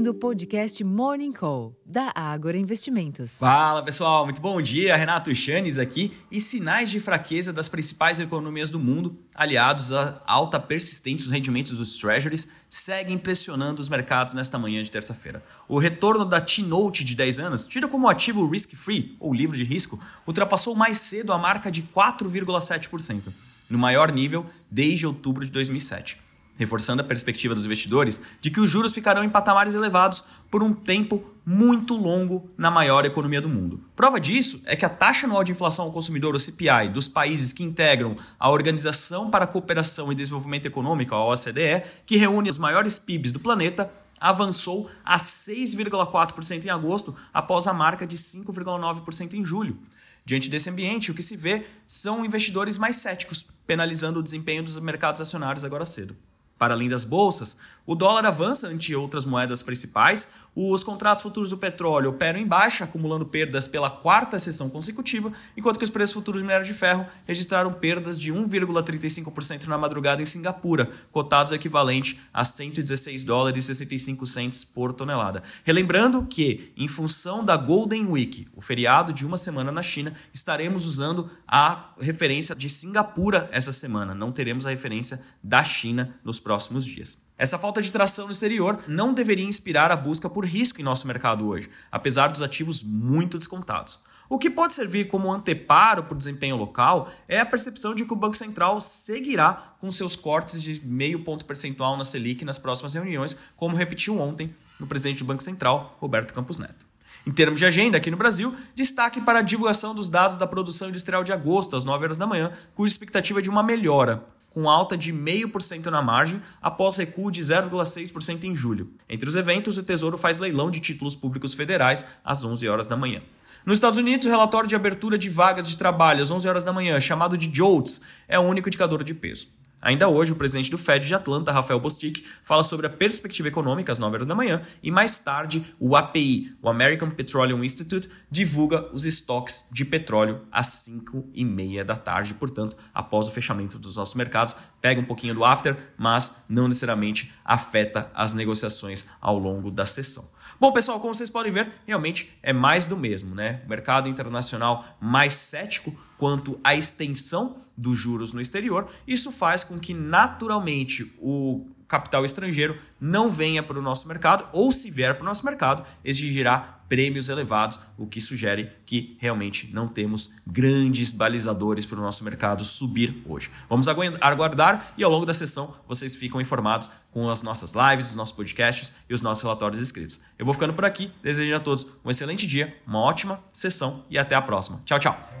ouvindo o podcast Morning Call, da Ágora Investimentos. Fala pessoal, muito bom dia. Renato Chanes aqui. E sinais de fraqueza das principais economias do mundo, aliados à alta persistência dos rendimentos dos treasuries, seguem pressionando os mercados nesta manhã de terça-feira. O retorno da T-Note de 10 anos, tida como ativo risk-free, ou livre de risco, ultrapassou mais cedo a marca de 4,7%, no maior nível desde outubro de 2007 reforçando a perspectiva dos investidores de que os juros ficarão em patamares elevados por um tempo muito longo na maior economia do mundo. Prova disso é que a taxa anual de inflação ao consumidor, o CPI, dos países que integram a Organização para a Cooperação e Desenvolvimento Econômico, a OCDE, que reúne os maiores PIBs do planeta, avançou a 6,4% em agosto, após a marca de 5,9% em julho. Diante desse ambiente, o que se vê são investidores mais céticos, penalizando o desempenho dos mercados acionários agora cedo. Para além das bolsas, o dólar avança ante outras moedas principais, os contratos futuros do petróleo operam em baixa, acumulando perdas pela quarta sessão consecutiva, enquanto que os preços futuros do minério de ferro registraram perdas de 1,35% na madrugada em Singapura, cotados equivalente a 116 dólares e 65 centes por tonelada. Relembrando que, em função da Golden Week, o feriado de uma semana na China, estaremos usando a referência de Singapura essa semana, não teremos a referência da China nos próximos dias. Essa falta de tração no exterior não deveria inspirar a busca por risco em nosso mercado hoje, apesar dos ativos muito descontados. O que pode servir como anteparo para o desempenho local é a percepção de que o Banco Central seguirá com seus cortes de meio ponto percentual na Selic nas próximas reuniões, como repetiu ontem o presidente do Banco Central, Roberto Campos Neto. Em termos de agenda, aqui no Brasil, destaque para a divulgação dos dados da produção industrial de agosto, às 9 horas da manhã, cuja expectativa é de uma melhora com alta de 0,5% na margem após recuo de 0,6% em julho. Entre os eventos, o Tesouro faz leilão de títulos públicos federais às 11 horas da manhã. Nos Estados Unidos, o relatório de abertura de vagas de trabalho às 11 horas da manhã, chamado de JOLTS, é o único indicador de peso. Ainda hoje, o presidente do Fed de Atlanta, Rafael Bostic, fala sobre a perspectiva econômica às 9 horas da manhã e mais tarde o API, o American Petroleum Institute, divulga os estoques de petróleo às 5 e meia da tarde, portanto, após o fechamento dos nossos mercados, pega um pouquinho do after, mas não necessariamente afeta as negociações ao longo da sessão. Bom, pessoal, como vocês podem ver, realmente é mais do mesmo, né? O mercado internacional mais cético quanto à extensão dos juros no exterior. Isso faz com que, naturalmente, o capital estrangeiro não venha para o nosso mercado, ou se vier para o nosso mercado, exigirá prêmios elevados, o que sugere que realmente não temos grandes balizadores para o nosso mercado subir hoje. Vamos aguardar e ao longo da sessão vocês ficam informados com as nossas lives, os nossos podcasts e os nossos relatórios escritos. Eu vou ficando por aqui, desejando a todos um excelente dia, uma ótima sessão e até a próxima. Tchau, tchau!